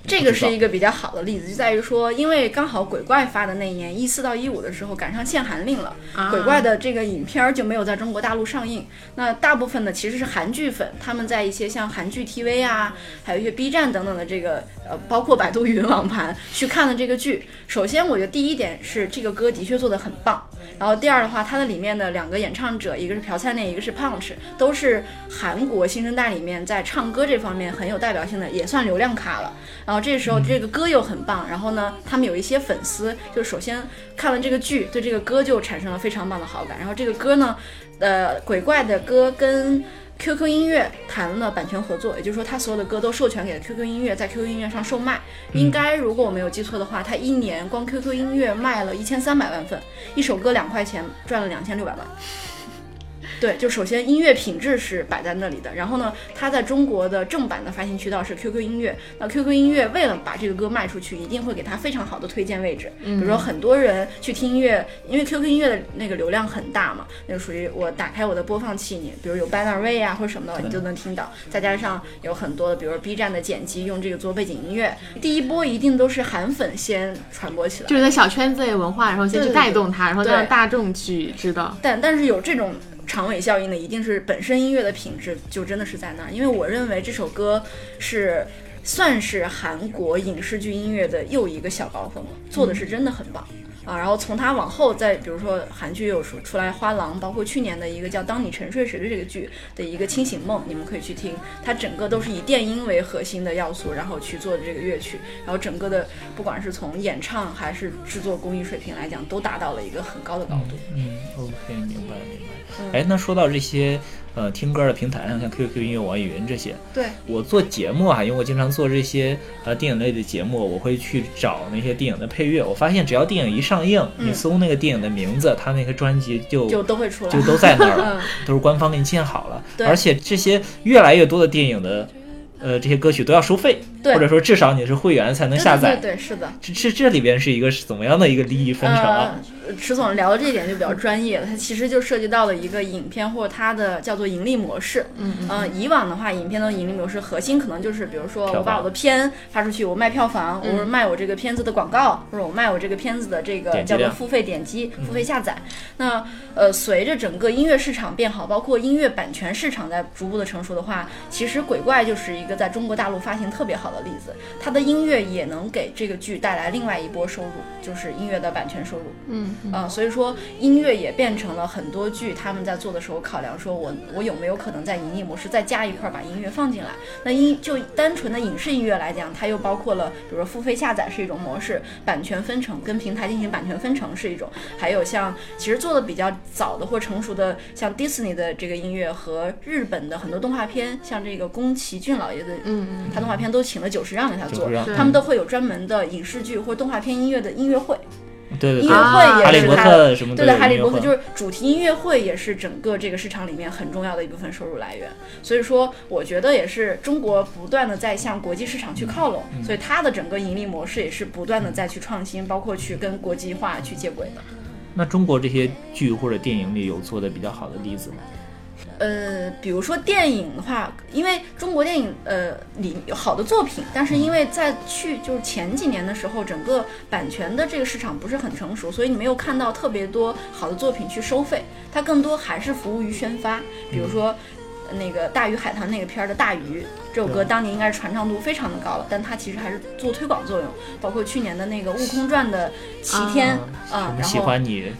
这个是一个比较好的例子，就在于说，因为刚好鬼怪发的那一年一四到一五的时候赶上限韩令了，鬼怪的这个影片儿就没有在中国大陆上映。那大部分呢其实是韩剧粉，他们在一些像韩剧 TV 啊，还有一些 B 站等等的这个呃，包括百度云网盘去看的这个剧。首先，我觉得第一点是这个歌的确做得很棒。然后第二的话，它的里面的两个演唱者，一个是朴灿烈，一个是 Punch，都是韩国新生代里面在唱歌这方面很有代表性的，也算流量卡了。然后。后这时候这个歌又很棒，然后呢，他们有一些粉丝就首先看了这个剧，对这个歌就产生了非常棒的好感。然后这个歌呢，呃，鬼怪的歌跟 QQ 音乐谈了版权合作，也就是说他所有的歌都授权给了 QQ 音乐，在 QQ 音乐上售卖。应该如果我没有记错的话，他一年光 QQ 音乐卖了一千三百万份，一首歌两块钱，赚了两千六百万。对，就首先音乐品质是摆在那里的，然后呢，它在中国的正版的发行渠道是 QQ 音乐。那 QQ 音乐为了把这个歌卖出去，一定会给它非常好的推荐位置。比如说很多人去听音乐，因为 QQ 音乐的那个流量很大嘛，那就属于我打开我的播放器，你比如有 Banner Way 啊或者什么的，你就能听到。再加上有很多的，比如 B 站的剪辑用这个做背景音乐，第一波一定都是韩粉先传播起来，就是在小圈子文化，然后先去带动它，然后让大众去知道。但但是有这种。长尾效应呢，一定是本身音乐的品质就真的是在那儿，因为我认为这首歌是算是韩国影视剧音乐的又一个小高峰了，做的是真的很棒。啊，然后从它往后再，比如说韩剧又出出来《花郎》，包括去年的一个叫《当你沉睡时》的这个剧的一个清醒梦，你们可以去听，它整个都是以电音为核心的要素，然后去做的这个乐曲，然后整个的不管是从演唱还是制作工艺水平来讲，都达到了一个很高的高度。嗯，OK，明白明白。哎，那说到这些。呃，听歌的平台上，像 QQ 音乐、网易云这些。对，我做节目啊，因为我经常做这些呃电影类的节目，我会去找那些电影的配乐。我发现，只要电影一上映，你搜那个电影的名字，它那个专辑就就都会出来，就都在那儿 了，都是官方给你建好了。而且这些越来越多的电影的。呃，这些歌曲都要收费，或者说至少你是会员才能下载。对，是的。这这这里边是一个是怎么样的一个利益分成啊？池总聊的这一点就比较专业了，它其实就涉及到了一个影片或它的叫做盈利模式。嗯嗯。以往的话，影片的盈利模式核心可能就是，比如说我把我的片发出去，我卖票房，我是卖我这个片子的广告，或者我卖我这个片子的这个叫做付费点击、付费下载。那呃，随着整个音乐市场变好，包括音乐版权市场在逐步的成熟的话，其实鬼怪就是一个在中国大陆发行特别好的例子。它的音乐也能给这个剧带来另外一波收入，就是音乐的版权收入。嗯嗯，所以说音乐也变成了很多剧他们在做的时候考量，说我我有没有可能在盈利模式再加一块把音乐放进来？那音就单纯的影视音乐来讲，它又包括了，比如说付费下载是一种模式，版权分成跟平台进行版权分成是一种，还有像其实做的比较。早的或成熟的，像迪士尼的这个音乐和日本的很多动画片，像这个宫崎骏老爷子，嗯嗯，他动画片都请了久石让给他做，他们都会有专门的影视剧或动画片音乐的音乐会。对，音乐会也是他的，对的，哈利波特就是主题音乐会也是整个这个市场里面很重要的一部分收入来源。所以说，我觉得也是中国不断的在向国际市场去靠拢，所以它的整个盈利模式也是不断的在去创新，包括去跟国际化去接轨的。那中国这些剧或者电影里有做的比较好的例子吗？呃，比如说电影的话，因为中国电影呃里有好的作品，但是因为在去就是前几年的时候，整个版权的这个市场不是很成熟，所以你没有看到特别多好的作品去收费，它更多还是服务于宣发，比如说。那个大鱼海棠那个片儿的大鱼这首歌当年应该是传唱度非常的高了，但它其实还是做推广作用。包括去年的那个《悟空传》的齐天啊，然后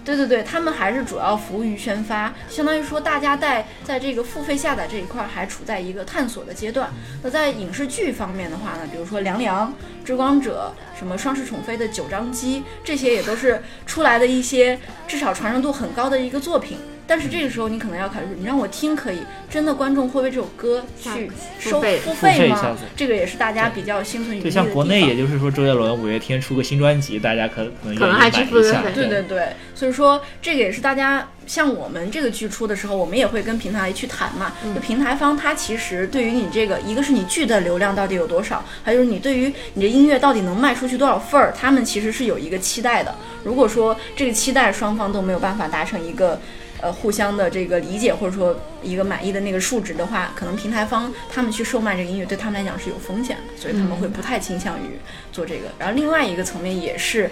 对对对，他们还是主要服务于宣发，相当于说大家在在这个付费下载这一块还处在一个探索的阶段。那在影视剧方面的话呢，比如说《凉凉》《追光者》什么《双世宠妃》的九张机，这些也都是出来的一些至少传唱度很高的一个作品。但是这个时候你可能要考虑，你让我听可以，真的观众会为这首歌去收付费吗？这个也是大家比较心存疑虑的像国内，也就是说周杰伦、五月天出个新专辑，大家可可能可能还去付一下。对对对，所以说这个也是大家像我们这个剧出的时候，我们也会跟平台去谈嘛。就平台方他其实对于你这个，一个是你剧的流量到底有多少，还有就是你对于你的音乐到底能卖出去多少份儿，他们其实是有一个期待的。如果说这个期待双方都没有办法达成一个。呃，互相的这个理解或者说一个满意的那个数值的话，可能平台方他们去售卖这个音乐对他们来讲是有风险的，所以他们会不太倾向于做这个。然后另外一个层面也是，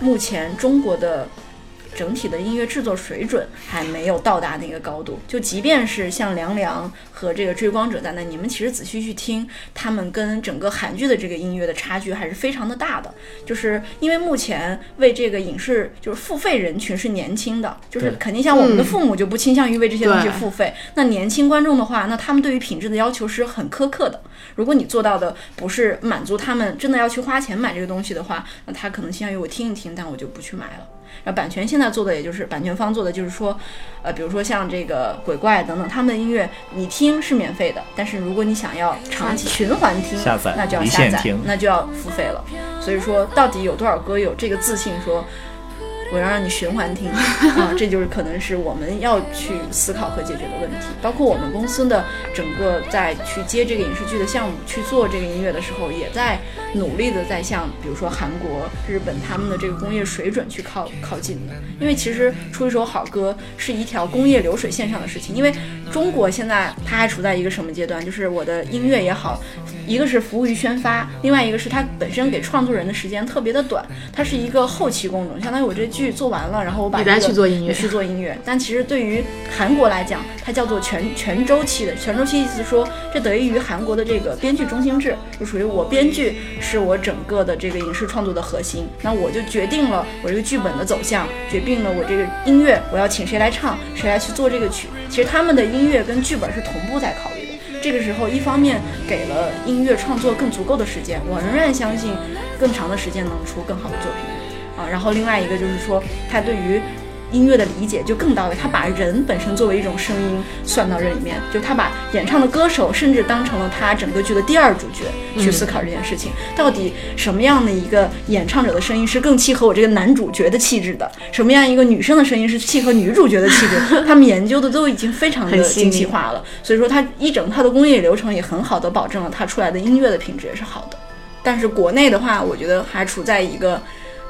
目前中国的整体的音乐制作水准还没有到达那个高度。就即便是像凉凉和这个追光者在内，你们其实仔细去听，他们跟整个韩剧的这个音乐的差距还是非常的大的。就是因为目前为这个影视就是付费人群是年轻的，就是肯定像我们的父母就不倾向于为这些东西付费。那年轻观众的话，那他们对于品质的要求是很苛刻的。如果你做到的不是满足他们真的要去花钱买这个东西的话，那他可能倾向于我听一听，但我就不去买了。然后版权现在做的也就是版权方做的，就是说，呃，比如说像这个鬼怪等等，他们的音乐你听是免费的，但是如果你想要长期循环听，那就要下载，那就要付费了。所以说，到底有多少歌有这个自信说？我要让你循环听 啊，这就是可能是我们要去思考和解决的问题。包括我们公司的整个在去接这个影视剧的项目，去做这个音乐的时候，也在努力的在向比如说韩国、日本他们的这个工业水准去靠靠近的。因为其实出一首好歌是一条工业流水线上的事情。因为中国现在它还处在一个什么阶段？就是我的音乐也好。一个是服务于宣发，另外一个是它本身给创作人的时间特别的短，它是一个后期工种，相当于我这剧做完了，然后我把再去做音乐，去做音乐。但其实对于韩国来讲，它叫做全全周期的，全周期意思说，这得益于韩国的这个编剧中心制，就属于我编剧是我整个的这个影视创作的核心，那我就决定了我这个剧本的走向，决定了我这个音乐我要请谁来唱，谁来去做这个曲。其实他们的音乐跟剧本是同步在考虑的。这个时候，一方面给了音乐创作更足够的时间，我仍然相信更长的时间能出更好的作品啊。然后另外一个就是说，他对于。音乐的理解就更到位，他把人本身作为一种声音算到这里面，就他把演唱的歌手甚至当成了他整个剧的第二主角去思考这件事情。到底什么样的一个演唱者的声音是更契合我这个男主角的气质的？什么样一个女生的声音是契合女主角的气质？他们研究的都已经非常的精细化了。所以说，他一整套的工业流程也很好的保证了他出来的音乐的品质也是好的。但是国内的话，我觉得还处在一个。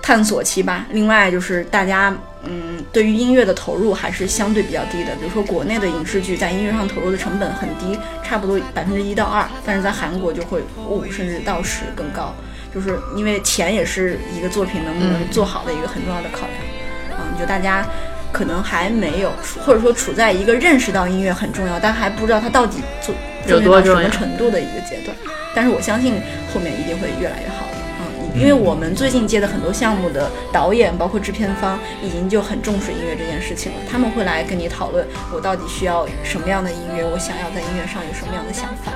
探索期吧。另外就是大家，嗯，对于音乐的投入还是相对比较低的。比如说国内的影视剧在音乐上投入的成本很低，差不多百分之一到二，但是在韩国就会五甚至到十更高。就是因为钱也是一个作品能不能做好的一个很重要的考量。嗯，就大家可能还没有，或者说处在一个认识到音乐很重要，但还不知道它到底做有多什么程度的一个阶段。但是我相信后面一定会越来越好。因为我们最近接的很多项目的导演，包括制片方，已经就很重视音乐这件事情了。他们会来跟你讨论，我到底需要什么样的音乐，我想要在音乐上有什么样的想法。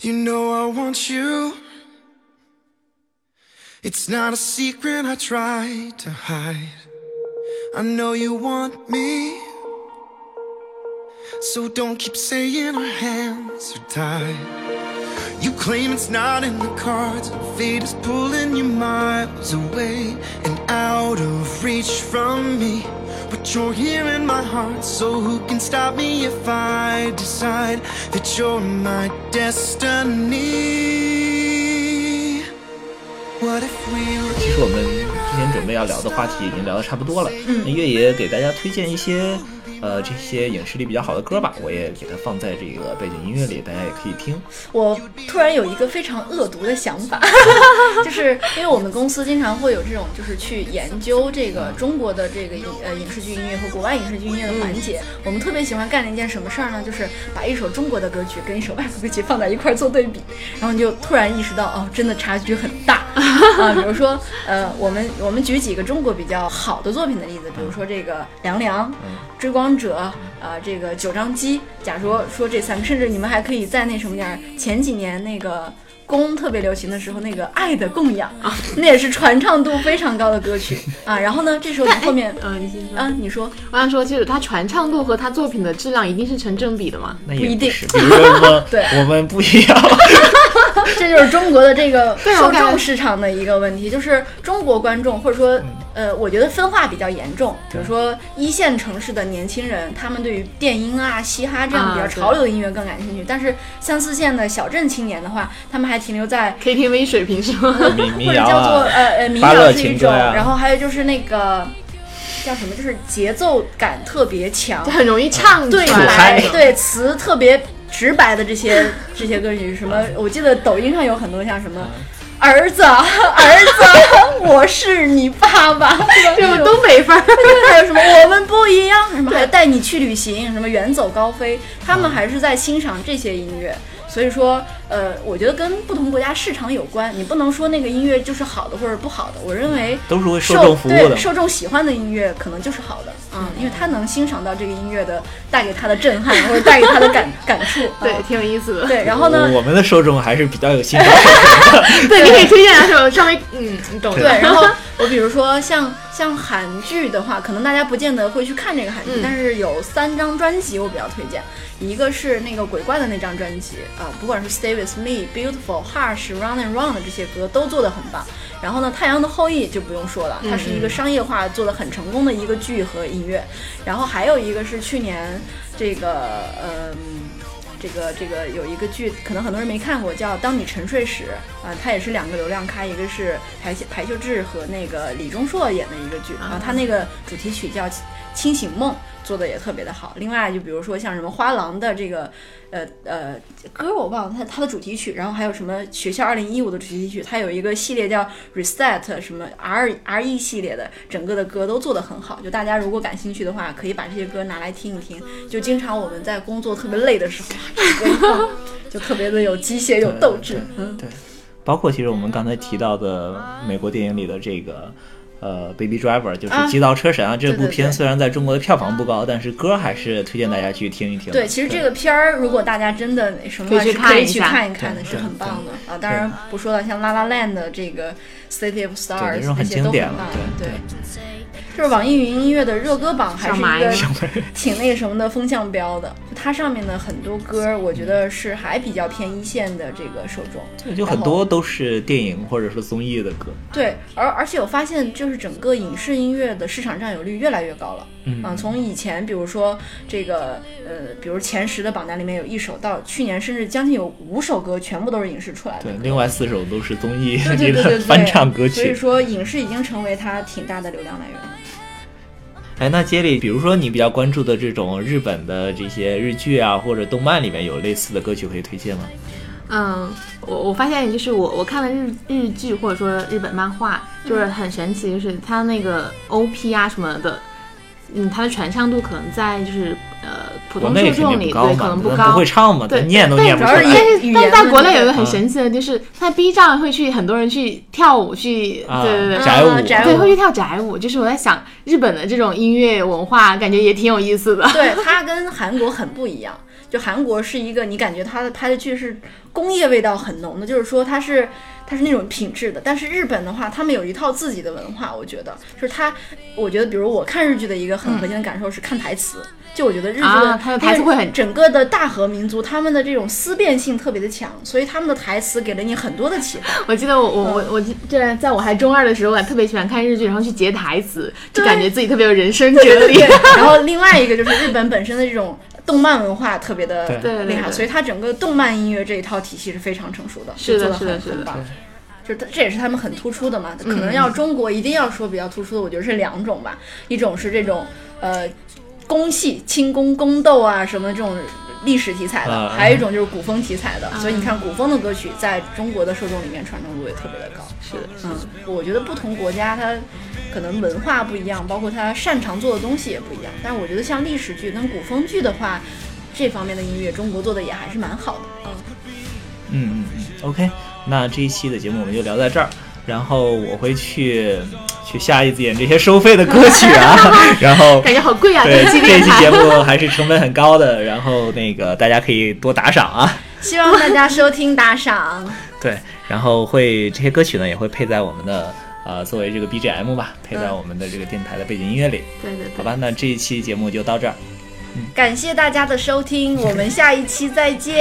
You know I want you. It's not a secret I try to hide. I know you want me. So don't keep saying our hands are tied. You claim it's not in the cards. Fate is pulling you miles away and out of reach from me. But you're here in my heart, so who can stop me if I decide that you're my destiny? What if we were 其实我们之前准备要聊的话题已经聊得差不多了，嗯，月爷给大家推荐一些 呃，这些影视里比较好的歌吧，我也给它放在这个背景音乐里，大家也可以听。我突然有一个非常恶毒的想法，就是因为我们公司经常会有这种，就是去研究这个中国的这个影呃影视剧音乐和国外影视剧音乐的环节。我们特别喜欢干的一件什么事儿呢？就是把一首中国的歌曲跟一首外国歌曲放在一块做对比，然后你就突然意识到，哦，真的差距很大 啊。比如说，呃，我们我们举几个中国比较好的作品的例子，比如说这个凉凉，追光。者啊，这个九张机，假如说这三个，甚至你们还可以在那什么点儿前几年那个宫特别流行的时候，那个爱的供养啊，那也是传唱度非常高的歌曲 啊。然后呢，这时候后面，嗯，你先说，嗯，你说，我想说，就是它传唱度和它作品的质量一定是成正比的吗？不一定，比如说，对，我们不一样。这就是中国的这个受众市场的一个问题，就是中国观众或者说。呃，我觉得分化比较严重。比如说一线城市的年轻人，他们对于电音啊、嘻哈这样比较潮流的音乐更感兴趣。但是三四线的小镇青年的话，他们还停留在 KTV 水平是吗？或者叫做呃呃民谣是一种，然后还有就是那个叫什么，就是节奏感特别强，就很容易唱对白，对 词特别直白的这些这些歌曲。什么？我记得抖音上有很多像什么。儿子，儿子，我是你爸爸，这个东北范儿。还有什么我们不一样，什么 还带你去旅行，什么远走高飞，他们还是在欣赏这些音乐。所以说，呃，我觉得跟不同国家市场有关，你不能说那个音乐就是好的或者不好的。我认为都是为受众服务的，受众喜欢的音乐可能就是好的，嗯，因为他能欣赏到这个音乐的带给他的震撼 或者带给他的感感触，对，挺有意思的。对，然后呢，我们的受众还是比较有欣赏的。对，你可以推荐两首稍微嗯，你懂对。然后 我比如说像像韩剧的话，可能大家不见得会去看这个韩剧，但是有三张专辑我比较推荐。一个是那个鬼怪的那张专辑啊，不管是 Stay with Me、Beautiful、Hush、Run and Run 的这些歌都做得很棒。然后呢，太阳的后裔就不用说了，它是一个商业化做的很成功的一个剧和音乐。然后还有一个是去年这个嗯，这个这个有一个剧，可能很多人没看过，叫《当你沉睡时》啊，它也是两个流量咖，一个是排排秀智和那个李钟硕演的一个剧啊，它那个主题曲叫《清醒梦》。做的也特别的好。另外，就比如说像什么花郎的这个，呃呃歌我忘了，它它的主题曲，然后还有什么学校二零一五的主题曲，它有一个系列叫 Reset，什么 R R E 系列的，整个的歌都做得很好。就大家如果感兴趣的话，可以把这些歌拿来听一听。就经常我们在工作特别累的时候，就特别的有机械有斗志。嗯，对。包括其实我们刚才提到的美国电影里的这个。呃，Baby Driver 就是《街道车神》啊，这部片虽然在中国的票房不高，但是歌还是推荐大家去听一听。对，其实这个片儿，如果大家真的什么，可以去看一看的，是很棒的啊。当然不说了，像 La La Land 的这个 City of Stars 那些都很棒。对对。就是网易云音乐的热歌榜还是一个 挺那个什么的风向标的，它上面的很多歌，我觉得是还比较偏一线的这个受众。对，就很多都是电影或者是综艺的歌。对，而而且我发现，就是整个影视音乐的市场占有率越来越高了。嗯，从以前比如说这个呃，比如前十的榜单里面有一首，到去年甚至将近有五首歌全部都是影视出来的。对，另外四首都是综艺里的翻唱歌曲。所以说，影视已经成为它挺大的流量来源。哎，那杰里，比如说你比较关注的这种日本的这些日剧啊，或者动漫里面有类似的歌曲可以推荐吗？嗯，我我发现就是我我看了日日剧或者说日本漫画，就是很神奇，就是它那个 OP 啊什么的。嗯，它的传唱度可能在就是呃普通受众里对可能不高，不会唱嘛，对，念都念不出来。但是但是在国内有一个很神奇的，就是在 B 站会去很多人去跳舞去，对对对，宅舞，对，会去跳宅舞。就是我在想，日本的这种音乐文化，感觉也挺有意思的。对，它跟韩国很不一样。就韩国是一个，你感觉它的拍的剧是工业味道很浓的，就是说它是。它是那种品质的，但是日本的话，他们有一套自己的文化，我觉得就是他，我觉得比如我看日剧的一个很核心的感受是看台词，就我觉得日剧的台词会很整个的大和民族他们的这种思辨性特别的强，所以他们的台词给了你很多的启发。我记得我我我我这在我还中二的时候，我特别喜欢看日剧，然后去截台词，就感觉自己特别有人生哲理。然后另外一个就是日本本身的这种动漫文化特别的厉害，所以它整个动漫音乐这一套体系是非常成熟的，是的，是的，是的。就这也是他们很突出的嘛，可能要中国一定要说比较突出的，我觉得是两种吧，一种是这种呃宫戏、清宫宫斗啊什么这种历史题材的，还有一种就是古风题材的。所以你看古风的歌曲在中国的受众里面传唱度也特别的高。是的，嗯，我觉得不同国家它可能文化不一样，包括它擅长做的东西也不一样。但是我觉得像历史剧跟古风剧的话，这方面的音乐中国做的也还是蛮好的。嗯嗯嗯，OK。那这一期的节目我们就聊在这儿，然后我会去去下一点这些收费的歌曲啊，然后感觉好贵啊！对，这期节目还是成本很高的，然后那个大家可以多打赏啊，希望大家收听打赏。对，然后会这些歌曲呢也会配在我们的呃作为这个 BGM 吧，配在我们的这个电台的背景音乐里。对对，好吧，那这一期节目就到这儿。感谢大家的收听，我们下一期再见。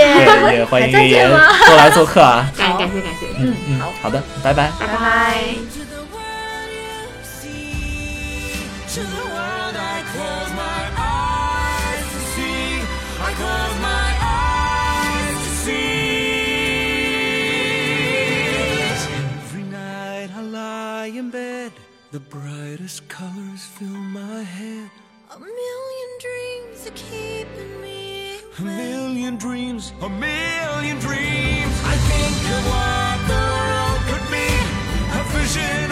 也欢迎月言多来做客啊！感感谢感谢，嗯嗯，好好的，拜拜拜拜。lie in bed, the brightest colors fill my head. A million dreams are keeping me awake. A million dreams, a million dreams. I think of what the world could be. A vision.